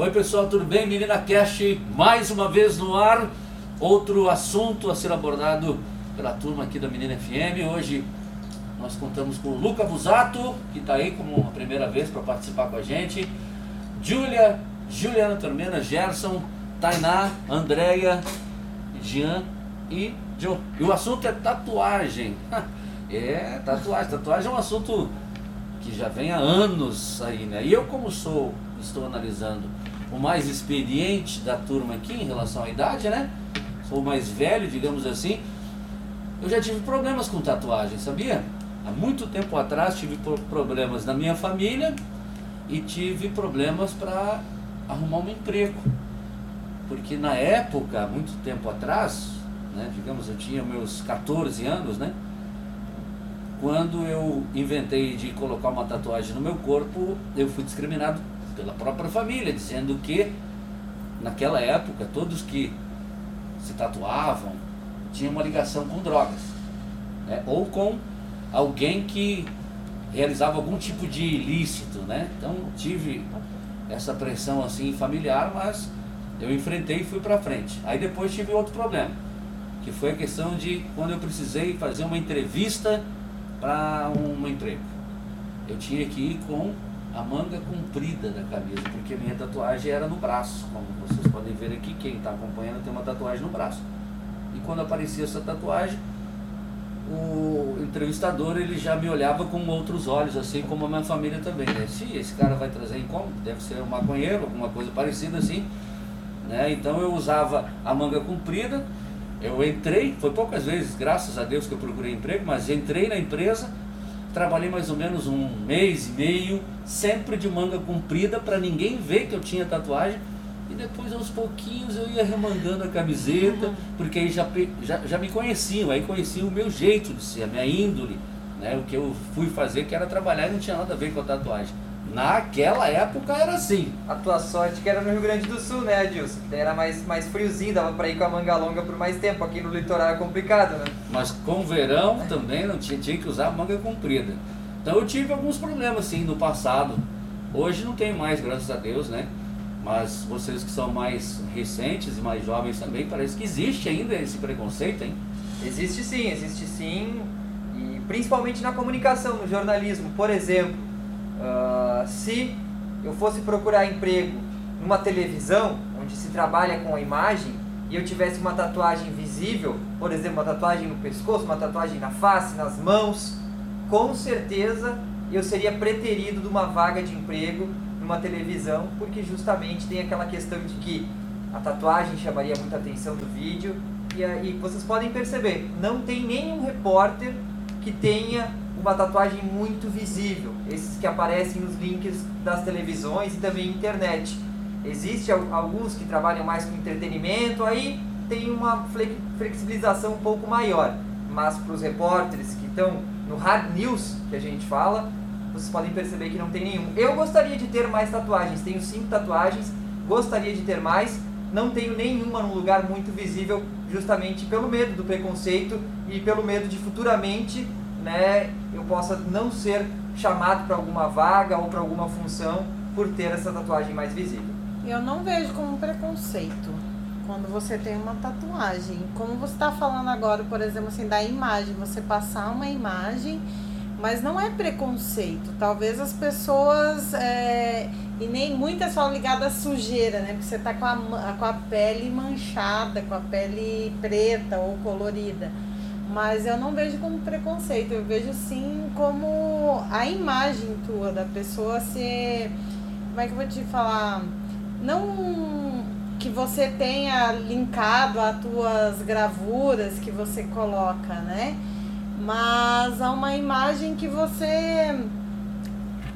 Oi pessoal, tudo bem? Menina Cash, mais uma vez no ar. Outro assunto a ser abordado pela turma aqui da Menina FM. Hoje nós contamos com o Luca Busato, que está aí como a primeira vez para participar com a gente. Júlia, Juliana Tormena, Gerson, Tainá, Andréia, Jean e Joe. E o assunto é tatuagem. é, tatuagem. Tatuagem é um assunto que já vem há anos aí, né? E eu como sou, estou analisando o mais experiente da turma aqui em relação à idade, né? Sou o mais velho, digamos assim. Eu já tive problemas com tatuagem, sabia? Há muito tempo atrás tive problemas na minha família e tive problemas para arrumar um emprego. Porque na época, muito tempo atrás, né, digamos, eu tinha meus 14 anos, né? Quando eu inventei de colocar uma tatuagem no meu corpo, eu fui discriminado pela própria família, dizendo que naquela época todos que se tatuavam tinham uma ligação com drogas, né? ou com alguém que realizava algum tipo de ilícito, né? Então tive essa pressão assim familiar, mas eu enfrentei e fui para frente. Aí depois tive outro problema, que foi a questão de quando eu precisei fazer uma entrevista para um emprego. Eu tinha que ir com a manga comprida da camisa, porque minha tatuagem era no braço. Como vocês podem ver aqui, quem está acompanhando tem uma tatuagem no braço. E quando aparecia essa tatuagem, o entrevistador ele já me olhava com outros olhos, assim como a minha família também. Né? Se esse cara vai trazer incômodo, deve ser um maconheiro, alguma coisa parecida assim. Né? Então eu usava a manga comprida eu entrei, foi poucas vezes, graças a Deus que eu procurei emprego, mas entrei na empresa, trabalhei mais ou menos um mês e meio, sempre de manga comprida, para ninguém ver que eu tinha tatuagem. E depois, aos pouquinhos, eu ia remangando a camiseta, uhum. porque aí já, já, já me conheciam, aí conheciam o meu jeito de ser, a minha índole, né? o que eu fui fazer, que era trabalhar e não tinha nada a ver com a tatuagem. Naquela época era assim. A tua sorte que era no Rio Grande do Sul, né, Adilson? Era mais, mais friozinho, dava pra ir com a manga longa por mais tempo. Aqui no litoral é complicado, né? Mas com verão também não tinha, tinha que usar manga comprida. Então eu tive alguns problemas, sim, no passado. Hoje não tem mais, graças a Deus, né? Mas vocês que são mais recentes e mais jovens também, parece que existe ainda esse preconceito, hein? Existe sim, existe sim. E principalmente na comunicação, no jornalismo. Por exemplo, Uh, se eu fosse procurar emprego numa televisão, onde se trabalha com a imagem, e eu tivesse uma tatuagem visível, por exemplo, uma tatuagem no pescoço, uma tatuagem na face, nas mãos, com certeza eu seria preterido de uma vaga de emprego numa televisão, porque justamente tem aquela questão de que a tatuagem chamaria muita atenção do vídeo, e, e vocês podem perceber, não tem nenhum repórter que tenha uma tatuagem muito visível, esses que aparecem nos links das televisões e também internet. Existem alguns que trabalham mais com entretenimento, aí tem uma flexibilização um pouco maior, mas para os repórteres que estão no hard news, que a gente fala, vocês podem perceber que não tem nenhum. Eu gostaria de ter mais tatuagens, tenho cinco tatuagens, gostaria de ter mais, não tenho nenhuma num lugar muito visível, justamente pelo medo do preconceito e pelo medo de futuramente né, eu possa não ser chamado para alguma vaga ou para alguma função por ter essa tatuagem mais visível. Eu não vejo como preconceito quando você tem uma tatuagem. Como você está falando agora, por exemplo, assim, da imagem, você passar uma imagem, mas não é preconceito. Talvez as pessoas. É, e nem muitas são ligadas à sujeira, né? Porque você tá com a, com a pele manchada, com a pele preta ou colorida mas eu não vejo como preconceito, eu vejo sim como a imagem tua da pessoa ser. Como é que eu vou te falar? Não que você tenha linkado as tuas gravuras que você coloca, né? Mas há uma imagem que você.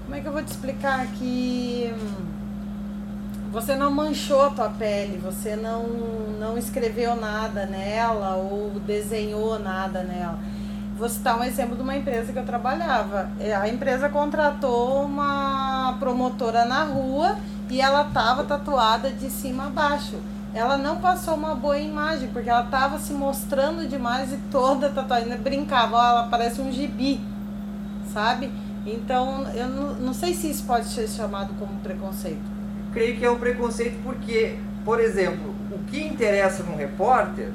Como é que eu vou te explicar? Que você não manchou a tua pele, você não, não escreveu nada nela ou desenhou nada nela. Vou citar um exemplo de uma empresa que eu trabalhava. É, a empresa contratou uma promotora na rua e ela estava tatuada de cima a baixo. Ela não passou uma boa imagem, porque ela estava se mostrando demais e toda a tatuagem brincava, ela parece um gibi, sabe? Então, eu não, não sei se isso pode ser chamado como preconceito. Creio que é um preconceito porque, por exemplo, o que interessa num repórter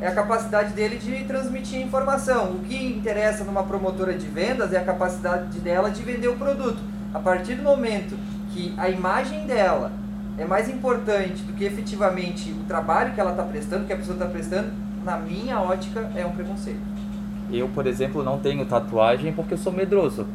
é a capacidade dele de transmitir informação. O que interessa numa promotora de vendas é a capacidade dela de vender o produto. A partir do momento que a imagem dela é mais importante do que efetivamente o trabalho que ela está prestando, que a pessoa está prestando, na minha ótica, é um preconceito. Eu, por exemplo, não tenho tatuagem porque eu sou medroso.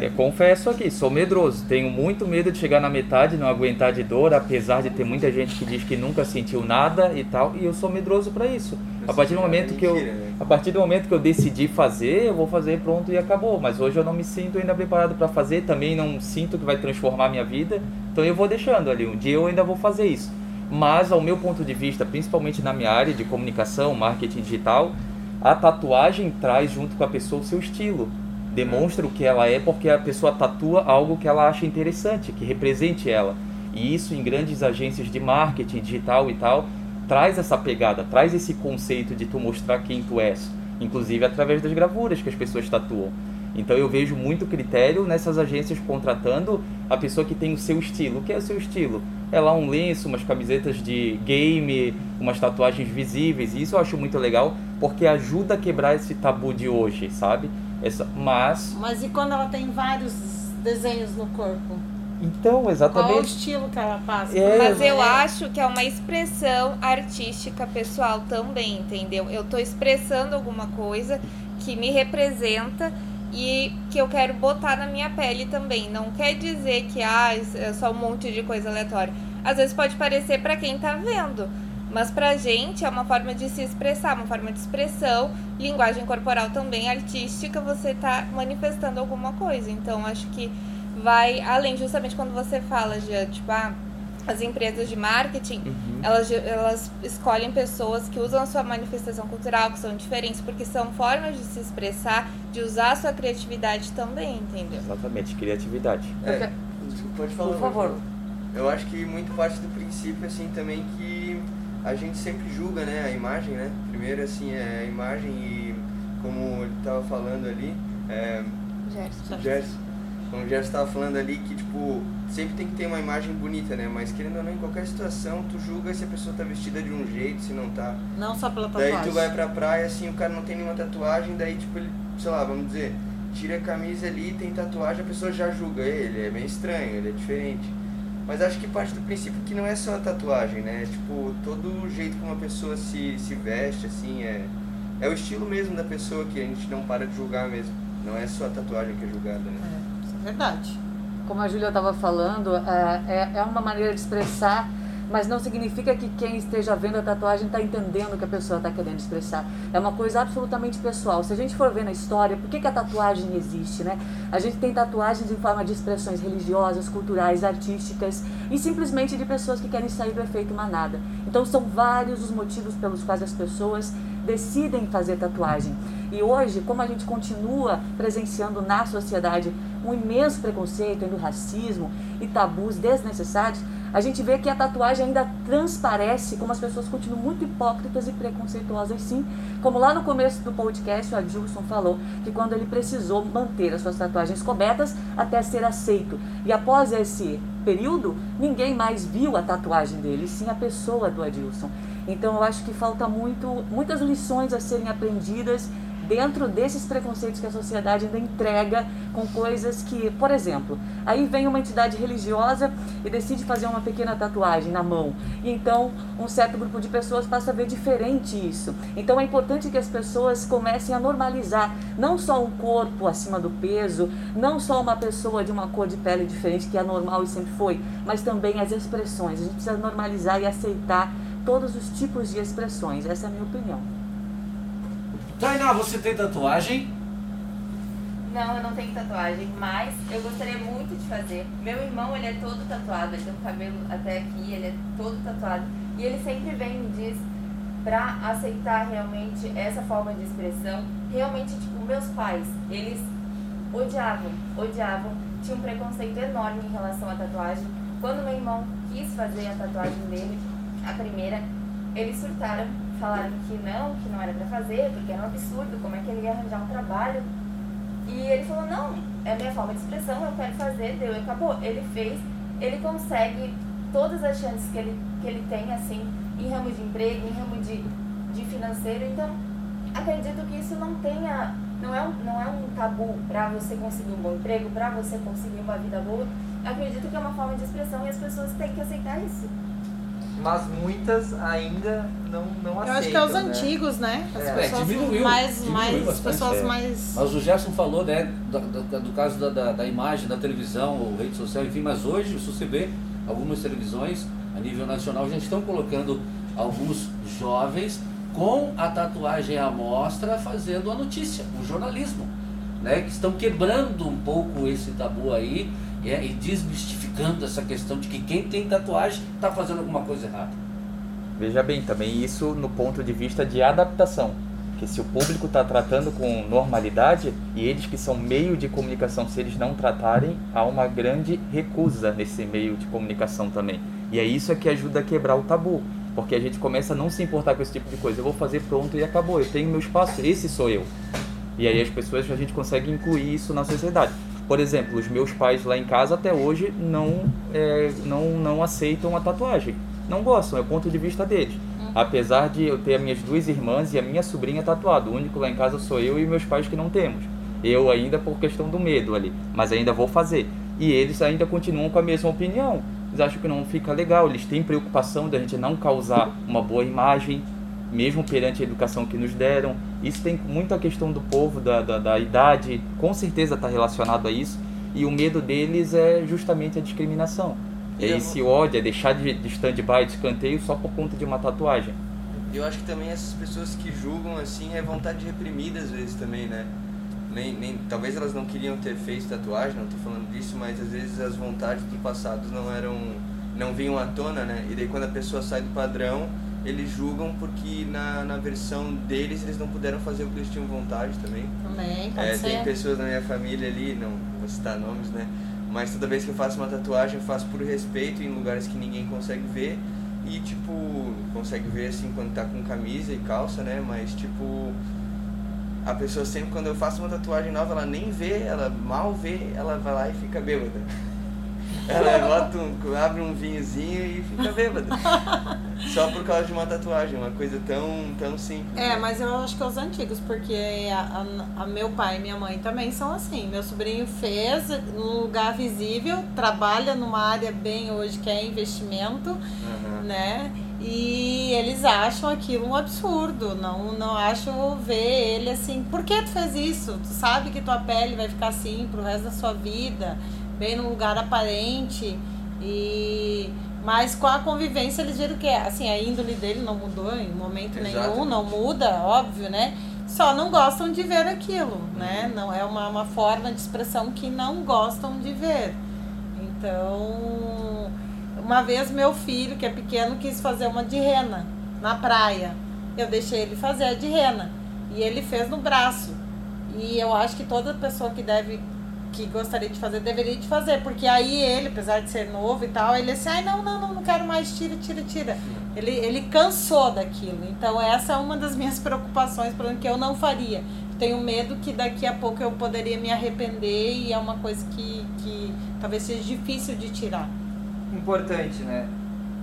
É, confesso aqui, sou medroso. Tenho muito medo de chegar na metade, não aguentar de dor, apesar de ter muita gente que diz que nunca sentiu nada e tal. E eu sou medroso para isso. A partir do momento que eu, né? a partir do momento que eu decidi fazer, eu vou fazer pronto e acabou. Mas hoje eu não me sinto ainda preparado para fazer. Também não sinto que vai transformar minha vida. Então eu vou deixando ali. Um dia eu ainda vou fazer isso. Mas ao meu ponto de vista, principalmente na minha área de comunicação, marketing digital, a tatuagem traz junto com a pessoa o seu estilo demonstra o que ela é porque a pessoa tatua algo que ela acha interessante, que represente ela. E isso em grandes agências de marketing digital e tal traz essa pegada, traz esse conceito de tu mostrar quem tu és, inclusive através das gravuras que as pessoas tatuam. Então eu vejo muito critério nessas agências contratando a pessoa que tem o seu estilo. O que é o seu estilo? É lá um lenço, umas camisetas de game, umas tatuagens visíveis. E isso eu acho muito legal porque ajuda a quebrar esse tabu de hoje, sabe? Essa, mas. Mas e quando ela tem vários desenhos no corpo? Então, exatamente. Qual o estilo que ela passa? É, mas eu acho que é uma expressão artística pessoal também, entendeu? Eu tô expressando alguma coisa que me representa e que eu quero botar na minha pele também. Não quer dizer que ah, é só um monte de coisa aleatória. Às vezes pode parecer para quem tá vendo, mas pra gente é uma forma de se expressar, uma forma de expressão, linguagem corporal também artística, você tá manifestando alguma coisa. Então acho que vai além, justamente quando você fala de tipo, ah, as empresas de marketing, uhum. elas, elas escolhem pessoas que usam a sua manifestação cultural, que são diferentes, porque são formas de se expressar, de usar a sua criatividade também, entendeu? Exatamente, criatividade. É, pode falar. Por favor. Eu acho que muito parte do princípio, assim, também que a gente sempre julga, né, a imagem, né? Primeiro, assim, é a imagem e, como ele estava falando ali, é, Gerson. Gerson. Como o Gerson estava falando ali, que, tipo, sempre tem que ter uma imagem bonita, né? Mas, querendo ou não, em qualquer situação, tu julga se a pessoa tá vestida de um jeito, se não tá. Não só pela tatuagem. Daí tu vai pra praia, assim, o cara não tem nenhuma tatuagem, daí, tipo, ele, sei lá, vamos dizer, tira a camisa ali, tem tatuagem, a pessoa já julga ele, é meio estranho, ele é diferente. Mas acho que parte do princípio que não é só a tatuagem, né? Tipo, todo o jeito como uma pessoa se, se veste, assim, é, é o estilo mesmo da pessoa que a gente não para de julgar mesmo. Não é só a tatuagem que é julgada, né? É, isso é verdade. Como a Júlia estava falando, é, é, é uma maneira de expressar mas não significa que quem esteja vendo a tatuagem está entendendo o que a pessoa está querendo expressar. É uma coisa absolutamente pessoal. Se a gente for ver na história, por que, que a tatuagem existe, né? A gente tem tatuagens em forma de expressões religiosas, culturais, artísticas e simplesmente de pessoas que querem sair do efeito manada. Então são vários os motivos pelos quais as pessoas decidem fazer tatuagem. E hoje, como a gente continua presenciando na sociedade um imenso preconceito, do racismo e tabus desnecessários, a gente vê que a tatuagem ainda transparece como as pessoas continuam muito hipócritas e preconceituosas, sim. Como lá no começo do podcast, o Adilson falou que quando ele precisou manter as suas tatuagens cobertas até ser aceito. E após esse período, ninguém mais viu a tatuagem dele, sim a pessoa do Adilson. Então eu acho que falta muito, muitas lições a serem aprendidas dentro desses preconceitos que a sociedade ainda entrega com coisas que, por exemplo, aí vem uma entidade religiosa e decide fazer uma pequena tatuagem na mão. E então um certo grupo de pessoas passa a ver diferente isso. Então é importante que as pessoas comecem a normalizar não só um corpo acima do peso, não só uma pessoa de uma cor de pele diferente que é normal e sempre foi, mas também as expressões. A gente precisa normalizar e aceitar todos os tipos de expressões. Essa é a minha opinião. Tainá, você tem tatuagem? Não, eu não tenho tatuagem, mas eu gostaria muito de fazer. Meu irmão, ele é todo tatuado, ele tem um cabelo até aqui, ele é todo tatuado. E ele sempre vem e me diz pra aceitar realmente essa forma de expressão. Realmente, tipo, meus pais, eles odiavam, odiavam, tinham um preconceito enorme em relação à tatuagem. Quando meu irmão quis fazer a tatuagem dele, a primeira, eles surtaram falaram que não, que não era para fazer, porque era um absurdo, como é que ele ia arranjar um trabalho. E ele falou, não, é a minha forma de expressão, eu quero fazer, deu e acabou. Ele fez, ele consegue todas as chances que ele, que ele tem, assim, em ramo de emprego, em ramo de, de financeiro. Então, acredito que isso não tenha, não é um, não é um tabu para você conseguir um bom emprego, para você conseguir uma vida boa. Acredito que é uma forma de expressão e as pessoas têm que aceitar isso. Mas muitas ainda não, não aceitam. Eu acho que é os né? antigos, né? As É, pessoas diminuiu, mais, diminuiu mais bastante, pessoas é. mais Mas o Gerson falou, né, do, do- do caso da, da, da imagem, da televisão, ou rede social, enfim, mas hoje, se você vê, algumas televisões a nível nacional já estão colocando alguns jovens com a tatuagem à mostra fazendo a notícia, o jornalismo, né, que estão quebrando um pouco esse tabu aí é, e desmistificando essa questão de que quem tem tatuagem está fazendo alguma coisa errada. Veja bem, também isso no ponto de vista de adaptação. Que se o público está tratando com normalidade e eles que são meio de comunicação, se eles não tratarem, há uma grande recusa nesse meio de comunicação também. E é isso que ajuda a quebrar o tabu. Porque a gente começa a não se importar com esse tipo de coisa. Eu vou fazer pronto e acabou. Eu tenho meu espaço, esse sou eu. E aí as pessoas, a gente consegue incluir isso na sociedade. Por exemplo, os meus pais lá em casa até hoje não, é, não, não aceitam a tatuagem. Não gostam, é o ponto de vista deles. Apesar de eu ter as minhas duas irmãs e a minha sobrinha tatuado. O único lá em casa sou eu e meus pais que não temos. Eu ainda por questão do medo ali, mas ainda vou fazer. E eles ainda continuam com a mesma opinião. Eles acham que não fica legal, eles têm preocupação da gente não causar uma boa imagem, mesmo perante a educação que nos deram. Isso tem muita questão do povo, da, da, da idade, com certeza está relacionado a isso. E o medo deles é justamente a discriminação. É E eu- esse ódio, é deixar de, de stand-by, de escanteio só por conta de uma tatuagem. Eu acho que também essas pessoas que julgam assim é vontade reprimida às vezes também, né? Nem, nem, talvez elas não queriam ter feito tatuagem, não tô falando disso, mas às vezes as vontades do passado não eram. não vinham à tona, né? E daí quando a pessoa sai do padrão, eles julgam porque na, na versão deles eles não puderam fazer o que eles tinham vontade também. também, pode É, ser. tem pessoas na minha família ali, não vou citar nomes, né? Mas toda vez que eu faço uma tatuagem, eu faço por respeito em lugares que ninguém consegue ver. E, tipo, consegue ver assim quando tá com camisa e calça, né? Mas, tipo, a pessoa sempre, quando eu faço uma tatuagem nova, ela nem vê, ela mal vê, ela vai lá e fica bêbada. Ela bota um, abre um vinhozinho e fica bêbada. Só por causa de uma tatuagem, uma coisa tão, tão simples. É, né? mas eu acho que é os antigos, porque a, a- a meu pai e minha mãe também são assim. Meu sobrinho fez num lugar visível, trabalha numa área bem hoje que é investimento, Aham. né? E eles acham aquilo um absurdo. Não, não acho ver ele assim, por que tu fez isso? Tu sabe que tua pele vai ficar assim pro resto da sua vida, bem num lugar aparente. E mas com a convivência eles viram que assim, a índole dele não mudou em momento nenhum, Exato. não muda, óbvio, né? Só não gostam de ver aquilo, né? Uhum. Não é uma, uma forma de expressão que não gostam de ver. Então, uma vez meu filho, que é pequeno, quis fazer uma de rena na praia. Eu deixei ele fazer a de rena. E ele fez no braço. E eu acho que toda pessoa que deve que gostaria de fazer deveria de fazer, porque aí ele, apesar de ser novo e tal, ele assim, ai não, não, não, não quero mais, tira, tira, tira. Ele, ele cansou daquilo. Então essa é uma das minhas preocupações, por exemplo, que eu não faria. Tenho medo que daqui a pouco eu poderia me arrepender e é uma coisa que, que talvez seja difícil de tirar. Importante, né?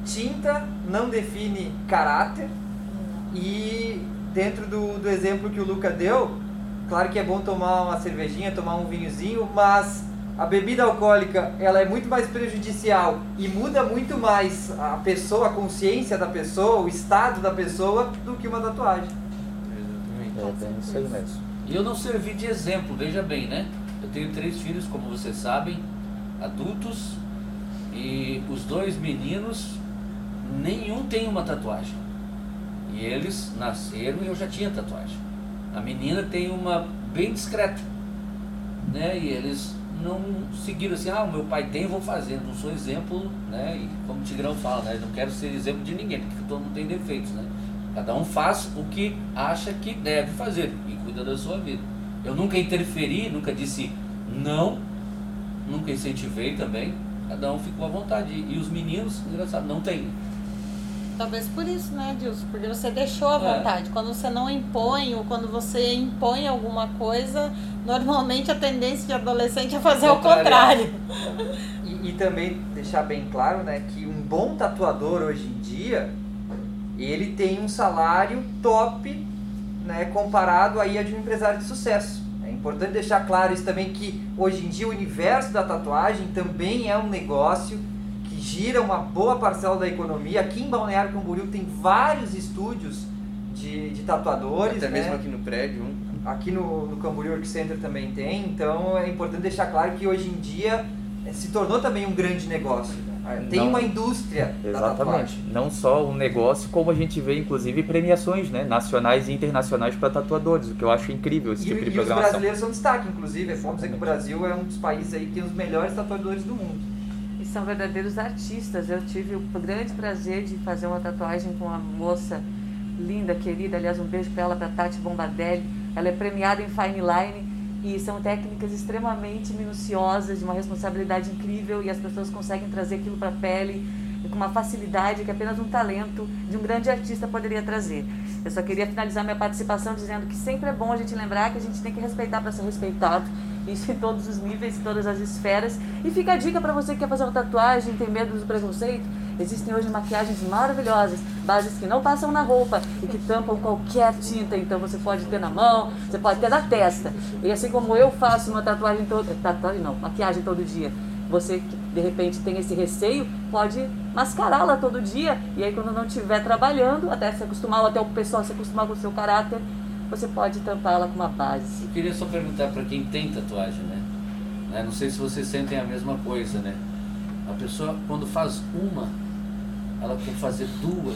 Tinta não define caráter e dentro do, do exemplo que o Luca deu, claro que é bom tomar uma cervejinha, tomar um vinhozinho, mas a bebida alcoólica ela é muito mais prejudicial e muda muito mais a pessoa, a consciência da pessoa, o estado da pessoa do que uma tatuagem. Exatamente. É bem isso aí mesmo. E eu não servi de exemplo, veja bem, né? Eu tenho três filhos, como vocês sabem, adultos, e os dois meninos, nenhum tem uma tatuagem. E eles nasceram e eu já tinha tatuagem. A menina tem uma bem discreta, né? E eles não seguiram assim, ah, o meu pai tem, vou fazer. Não sou exemplo, né? E como o Tigrão fala, né? Não quero ser exemplo de ninguém, porque todo mundo tem defeitos, né? Cada um faz o que acha que deve fazer e cuida da sua vida. Eu nunca interferi, nunca disse não, nunca incentivei também. Cada um ficou à vontade. E os meninos, engraçado, não tem. Talvez por isso, né, Dilson? Porque você deixou à É. vontade. Quando você não impõe ou quando você impõe alguma coisa, normalmente a tendência de adolescente é fazer o Contrário. contrário. E, e também deixar bem claro, né, que um bom tatuador hoje em dia, ele tem um salário top, né, comparado aí a de um empresário de sucesso. É importante deixar claro isso também que hoje em dia o universo da tatuagem também é um negócio gira uma boa parcela da economia. Aqui em Balneário Camboriú tem vários estúdios de, de tatuadores, Até né? mesmo aqui no prédio. Aqui no, no Camboriú Work Center também tem, então é importante deixar claro que hoje em dia eh, se tornou também um grande negócio. né? Tem Não- uma indústria Exatamente. Não só um negócio, como a gente vê, inclusive, premiações né, nacionais e internacionais para tatuadores, o que eu acho incrível esse E, tipo de e os programação. brasileiros são destaque, inclusive. É bom dizer que o Brasil é um dos países aí que tem os melhores tatuadores do mundo. São verdadeiros artistas. Eu tive o grande prazer de fazer uma tatuagem com uma moça linda, querida. Aliás, um beijo para ela, para Tati Bombadelli. Ela é premiada em fine line e são técnicas extremamente minuciosas, de uma responsabilidade incrível e as pessoas conseguem trazer aquilo para a pele com uma facilidade que apenas um talento de um grande artista poderia trazer. Eu só queria finalizar minha participação dizendo que sempre é bom a gente lembrar que a gente tem que respeitar para ser respeitado, isso em todos os níveis, em todas as esferas. E fica a dica para você que quer fazer uma tatuagem, tem medo do preconceito. Existem hoje maquiagens maravilhosas, bases que não passam na roupa e que tampam qualquer tinta. Então você pode ter na mão, você pode ter na testa. E assim como eu faço uma tatuagem toda, tatuagem não, maquiagem todo dia. Você que de repente tem esse receio, pode mascará-la todo dia. E aí quando não estiver trabalhando, até se acostumar, até o pessoal se acostumar com o seu caráter, você pode tampá-la com uma base. Eu queria só perguntar para quem tem tatuagem, né? Né, Não sei se vocês sentem a mesma coisa, né? A pessoa, quando faz uma, ela quer fazer duas,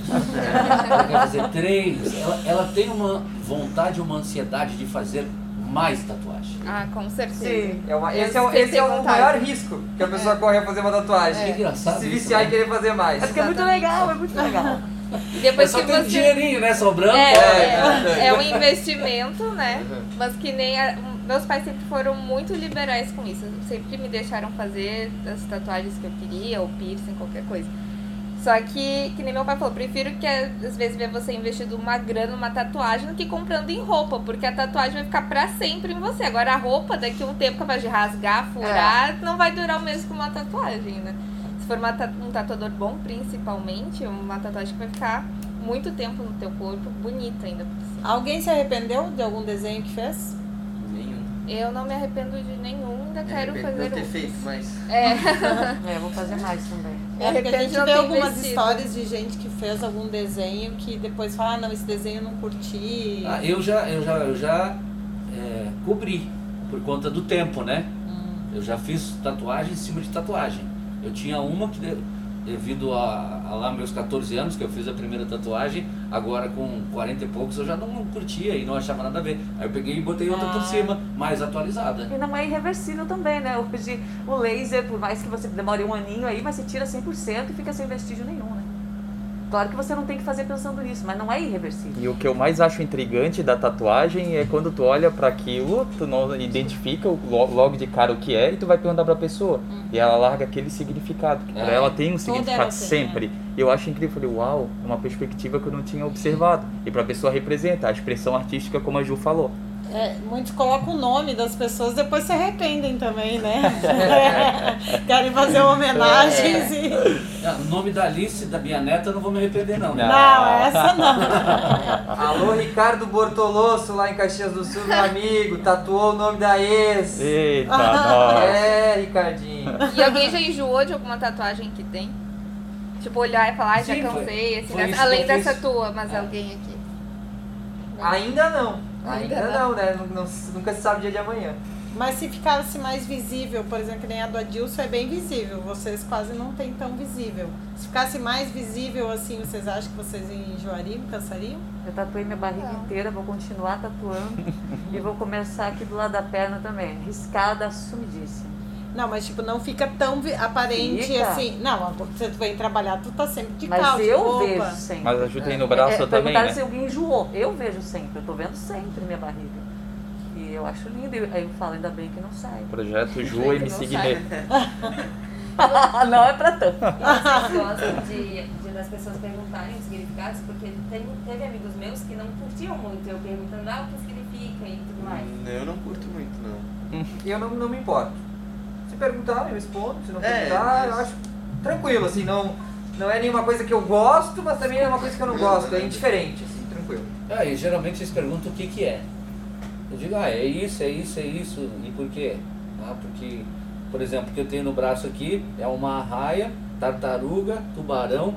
ela quer fazer três, ela, ela tem uma vontade, uma ansiedade de fazer mais tatuagem. Ah, com certeza. Sim. É uma- esse é, esse é o vontade. maior risco que a pessoa corre a fazer uma tatuagem. Que engraçado Se isso, viciar né? e querer fazer mais. É porque é muito legal, é muito legal. E É depois só que ter um você. dinheirinho, né? Sobrando. É, pode. é, é um investimento, né? Mas que nem. a- meus pais sempre foram muito liberais com isso. Sempre me deixaram fazer as tatuagens que eu queria, ou piercing, qualquer coisa. Só que, que nem meu pai falou, prefiro que às vezes ver você investindo uma grana numa tatuagem do que comprando em roupa, porque a tatuagem vai ficar pra sempre em você. Agora a roupa, daqui a um tempo capaz de rasgar, furar, não vai durar o mesmo que uma tatuagem, né? Se for uma um tatuador bom, principalmente, uma tatuagem que vai ficar muito tempo no teu corpo, bonita ainda por cima. Alguém se arrependeu de algum desenho que fez? Nenhum. Eu não me arrependo de nenhum, ainda quero É, fazer Não ter feito, mas. É, É, eu vou fazer mais também. É, porque a gente de vê algumas histórias de gente que fez algum desenho que depois fala, ah, não, esse desenho eu não curti. Ah, eu já, eu já, eu já é, cobri por conta do tempo, né? Eu já fiz tatuagem em cima de tatuagem. Eu tinha uma que, de- devido a, a lá meus 14 anos, que eu fiz a primeira tatuagem, agora com 40 e poucos eu já não curtia e não achava nada a ver. Aí eu peguei e botei outra por Ah. cima, mais atualizada. E não é irreversível também, né? Hoje o laser, por mais que você demore um aninho aí, mas você tira 100% e fica sem vestígio nenhum, né? Claro que você não tem que fazer pensando nisso, mas não é irreversível. E o que eu mais acho intrigante da tatuagem é quando tu olha para aquilo, tu não identifica logo de cara o que é e tu vai perguntar pra pessoa. E ela larga aquele significado, que pra É. ela tem um Tudo significado assim, sempre. E eu acho incrível, eu falei, uau, é uma perspectiva que eu não tinha observado. E pra pessoa representa a expressão artística como a Ju falou. É, muitos colocam o nome das pessoas, depois se arrependem também, né? Querem fazer homenagens e. Ah, O nome da Alice, da minha neta, eu não vou me arrepender não. né? Não, essa não. Alô, Ricardo Bortolosso, lá em Caxias do Sul, meu amigo, tatuou o nome da ex. Eita. É, Ricardinho. E alguém já enjoou de alguma tatuagem que tem? Tipo, olhar e falar, ah, já Sim, cansei, assim, dessa- além dessa tua, mas É. alguém aqui. Ainda não. Ainda Ainda não. não, né? Não- não- nunca se sabe o dia de amanhã. Mas se ficasse mais visível, por exemplo, que nem a do Adilson é bem visível, vocês quase não tem tão visível. Se ficasse mais visível assim, vocês acham que vocês enjoariam, cansariam? Eu tatuei minha barriga Não. inteira, vou continuar tatuando e vou começar aqui do lado da perna também. Riscada, sumidíssima. Não, mas tipo, não fica tão aparente Fica. assim. Não, você vem trabalhar, tu tá sempre de Mas calça, de eu roupa. vejo sempre. Mas ajuda aí no braço é, também, perguntaram né? se alguém enjoou. Eu vejo sempre, eu tô vendo sempre minha barriga. E eu acho lindo. E aí eu falo, ainda bem que não sai. Projeto Ju MC não Guimê. não é pra tanto. Vocês gostam de, de das pessoas perguntarem os significados, porque tem, teve amigos meus que não curtiam muito eu perguntando ah, o que significa e tudo mais. Eu não curto muito, não. E eu não, não me importo. Se perguntar, eu respondo. Se não É, perguntar, eu mas- acho. tranquilo, assim, não, não é nenhuma coisa que eu gosto, mas também é uma coisa que eu não gosto, é indiferente, assim, tranquilo. Ah, e geralmente eles perguntam o que que é. Eu digo, ah, é isso, é isso, é isso. E por quê? Ah, porque, por exemplo, o que eu tenho no braço aqui é uma arraia, tartaruga, tubarão,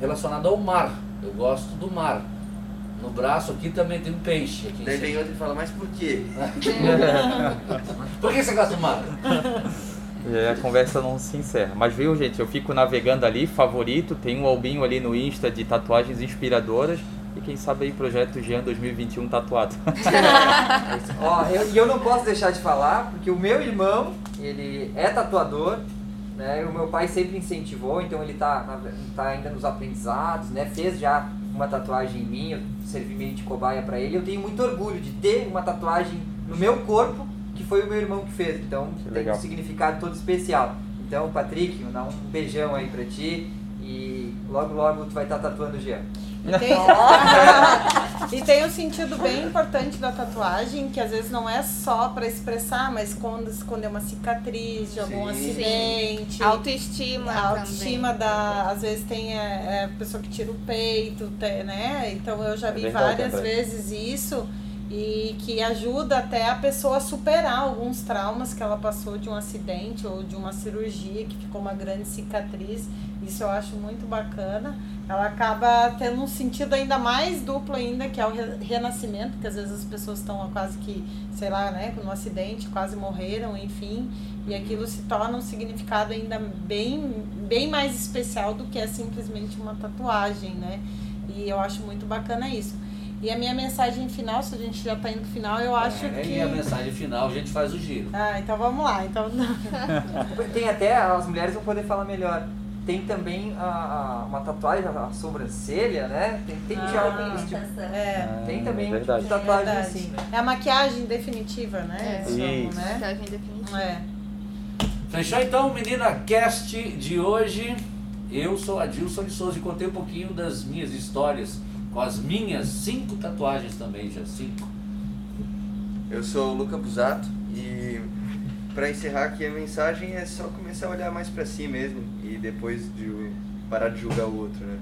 relacionado ao mar. Eu gosto do mar. No braço aqui também tem um peixe. Aqui Daí vem outro e fala, mas por quê? Por que você gosta do mar? E aí a conversa não se encerra. Mas viu, gente, eu fico navegando ali, favorito, tem um albinho ali no Insta de tatuagens inspiradoras. E quem sabe aí projeto Jean 2021 tatuado. Ó, eu- e eu não posso deixar de falar, porque o meu irmão, ele é tatuador, né? O meu pai sempre incentivou, então ele tá, tá ainda nos aprendizados, né? Fez já uma tatuagem em mim, eu servi meio de cobaia pra ele. Eu tenho muito orgulho de ter uma tatuagem no meu corpo, que foi o meu irmão que fez. Então Que tem legal. um significado todo especial. Então, Patrick, vou dar um beijão aí pra ti. E logo, logo tu vai estar tatuando o Jean. E tem, e tem um sentido bem importante da tatuagem, que às vezes não é só pra expressar, mas quando esconder uma cicatriz de algum Sim. acidente. Autoestima. A autoestima também. da. Às vezes tem é, é, pessoa que tira o peito, né? Então eu já É vi verdade, várias vezes isso e que ajuda até a pessoa a superar alguns traumas que ela passou de um acidente ou de uma cirurgia que ficou uma grande cicatriz. Isso eu acho muito bacana. Ela acaba tendo um sentido ainda mais duplo ainda, que é o re- renascimento, que às vezes as pessoas estão quase que, sei lá, né, num acidente, quase morreram, enfim, e aquilo se torna um significado ainda bem, bem mais especial do que é simplesmente uma tatuagem, né? E eu acho muito bacana isso. E a minha mensagem final, se a gente já tá indo pro final, eu acho É, que. E a mensagem final, a gente faz o giro. Ah, então vamos lá. Então, Tem até, as mulheres vão poder falar melhor. Tem também a, a- uma tatuagem, a, a sobrancelha, né? Tem, tem Ah, algo tipo, é, Tem também um tipo tatuagem verdade. assim, é a maquiagem definitiva, né? É. Isso. né? Maquiagem definitiva. É. Fechou então, menina cast de hoje. Eu sou Adilson de Souza e contei um pouquinho das minhas histórias com as minhas cinco tatuagens também, já cinco. Eu sou o Luca Busato e pra encerrar aqui a mensagem é só começar a olhar mais pra si mesmo e depois de parar de julgar o outro, né?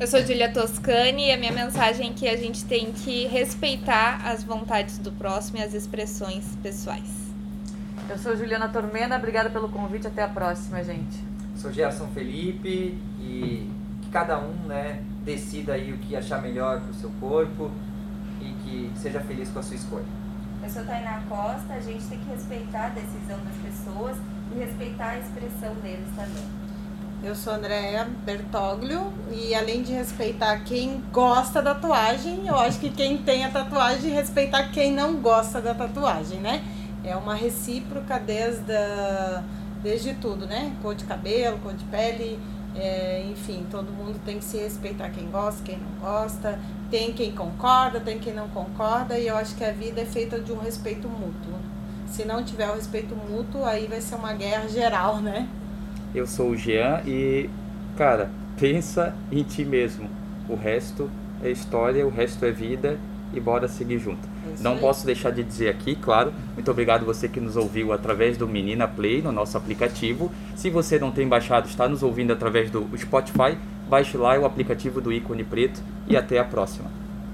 Eu sou Julia Toscani e a minha mensagem é que a gente tem que respeitar as vontades do próximo e as expressões pessoais. Eu sou Juliana Tormena, obrigada pelo convite. Até a próxima, gente. Sou Gerson Felipe e cada um, né, decida aí o que achar melhor pro seu corpo e que seja feliz com a sua escolha. Eu sou Tainá Costa, a gente tem que respeitar a decisão das pessoas e respeitar a expressão deles também. Eu sou Andréa Bertoglio e além de respeitar quem gosta da tatuagem, eu acho que quem tem a tatuagem respeitar quem não gosta da tatuagem, né? É uma recíproca desde, a- desde tudo, né? Cor de cabelo, cor de pele, é, enfim, todo mundo tem que se respeitar quem gosta, quem não gosta, tem quem concorda, tem quem não concorda, e eu acho que a vida é feita de um respeito mútuo. Se não tiver o respeito mútuo, aí vai ser uma guerra geral, né? Eu sou o Jean e, cara, pensa em ti mesmo. O resto é história, o resto é vida e bora seguir junto. Não posso deixar de dizer aqui, claro, muito obrigado você que nos ouviu através do Menina Play no nosso aplicativo. Se você não tem baixado, está nos ouvindo através do Spotify, baixe lá o aplicativo do ícone preto e até a próxima.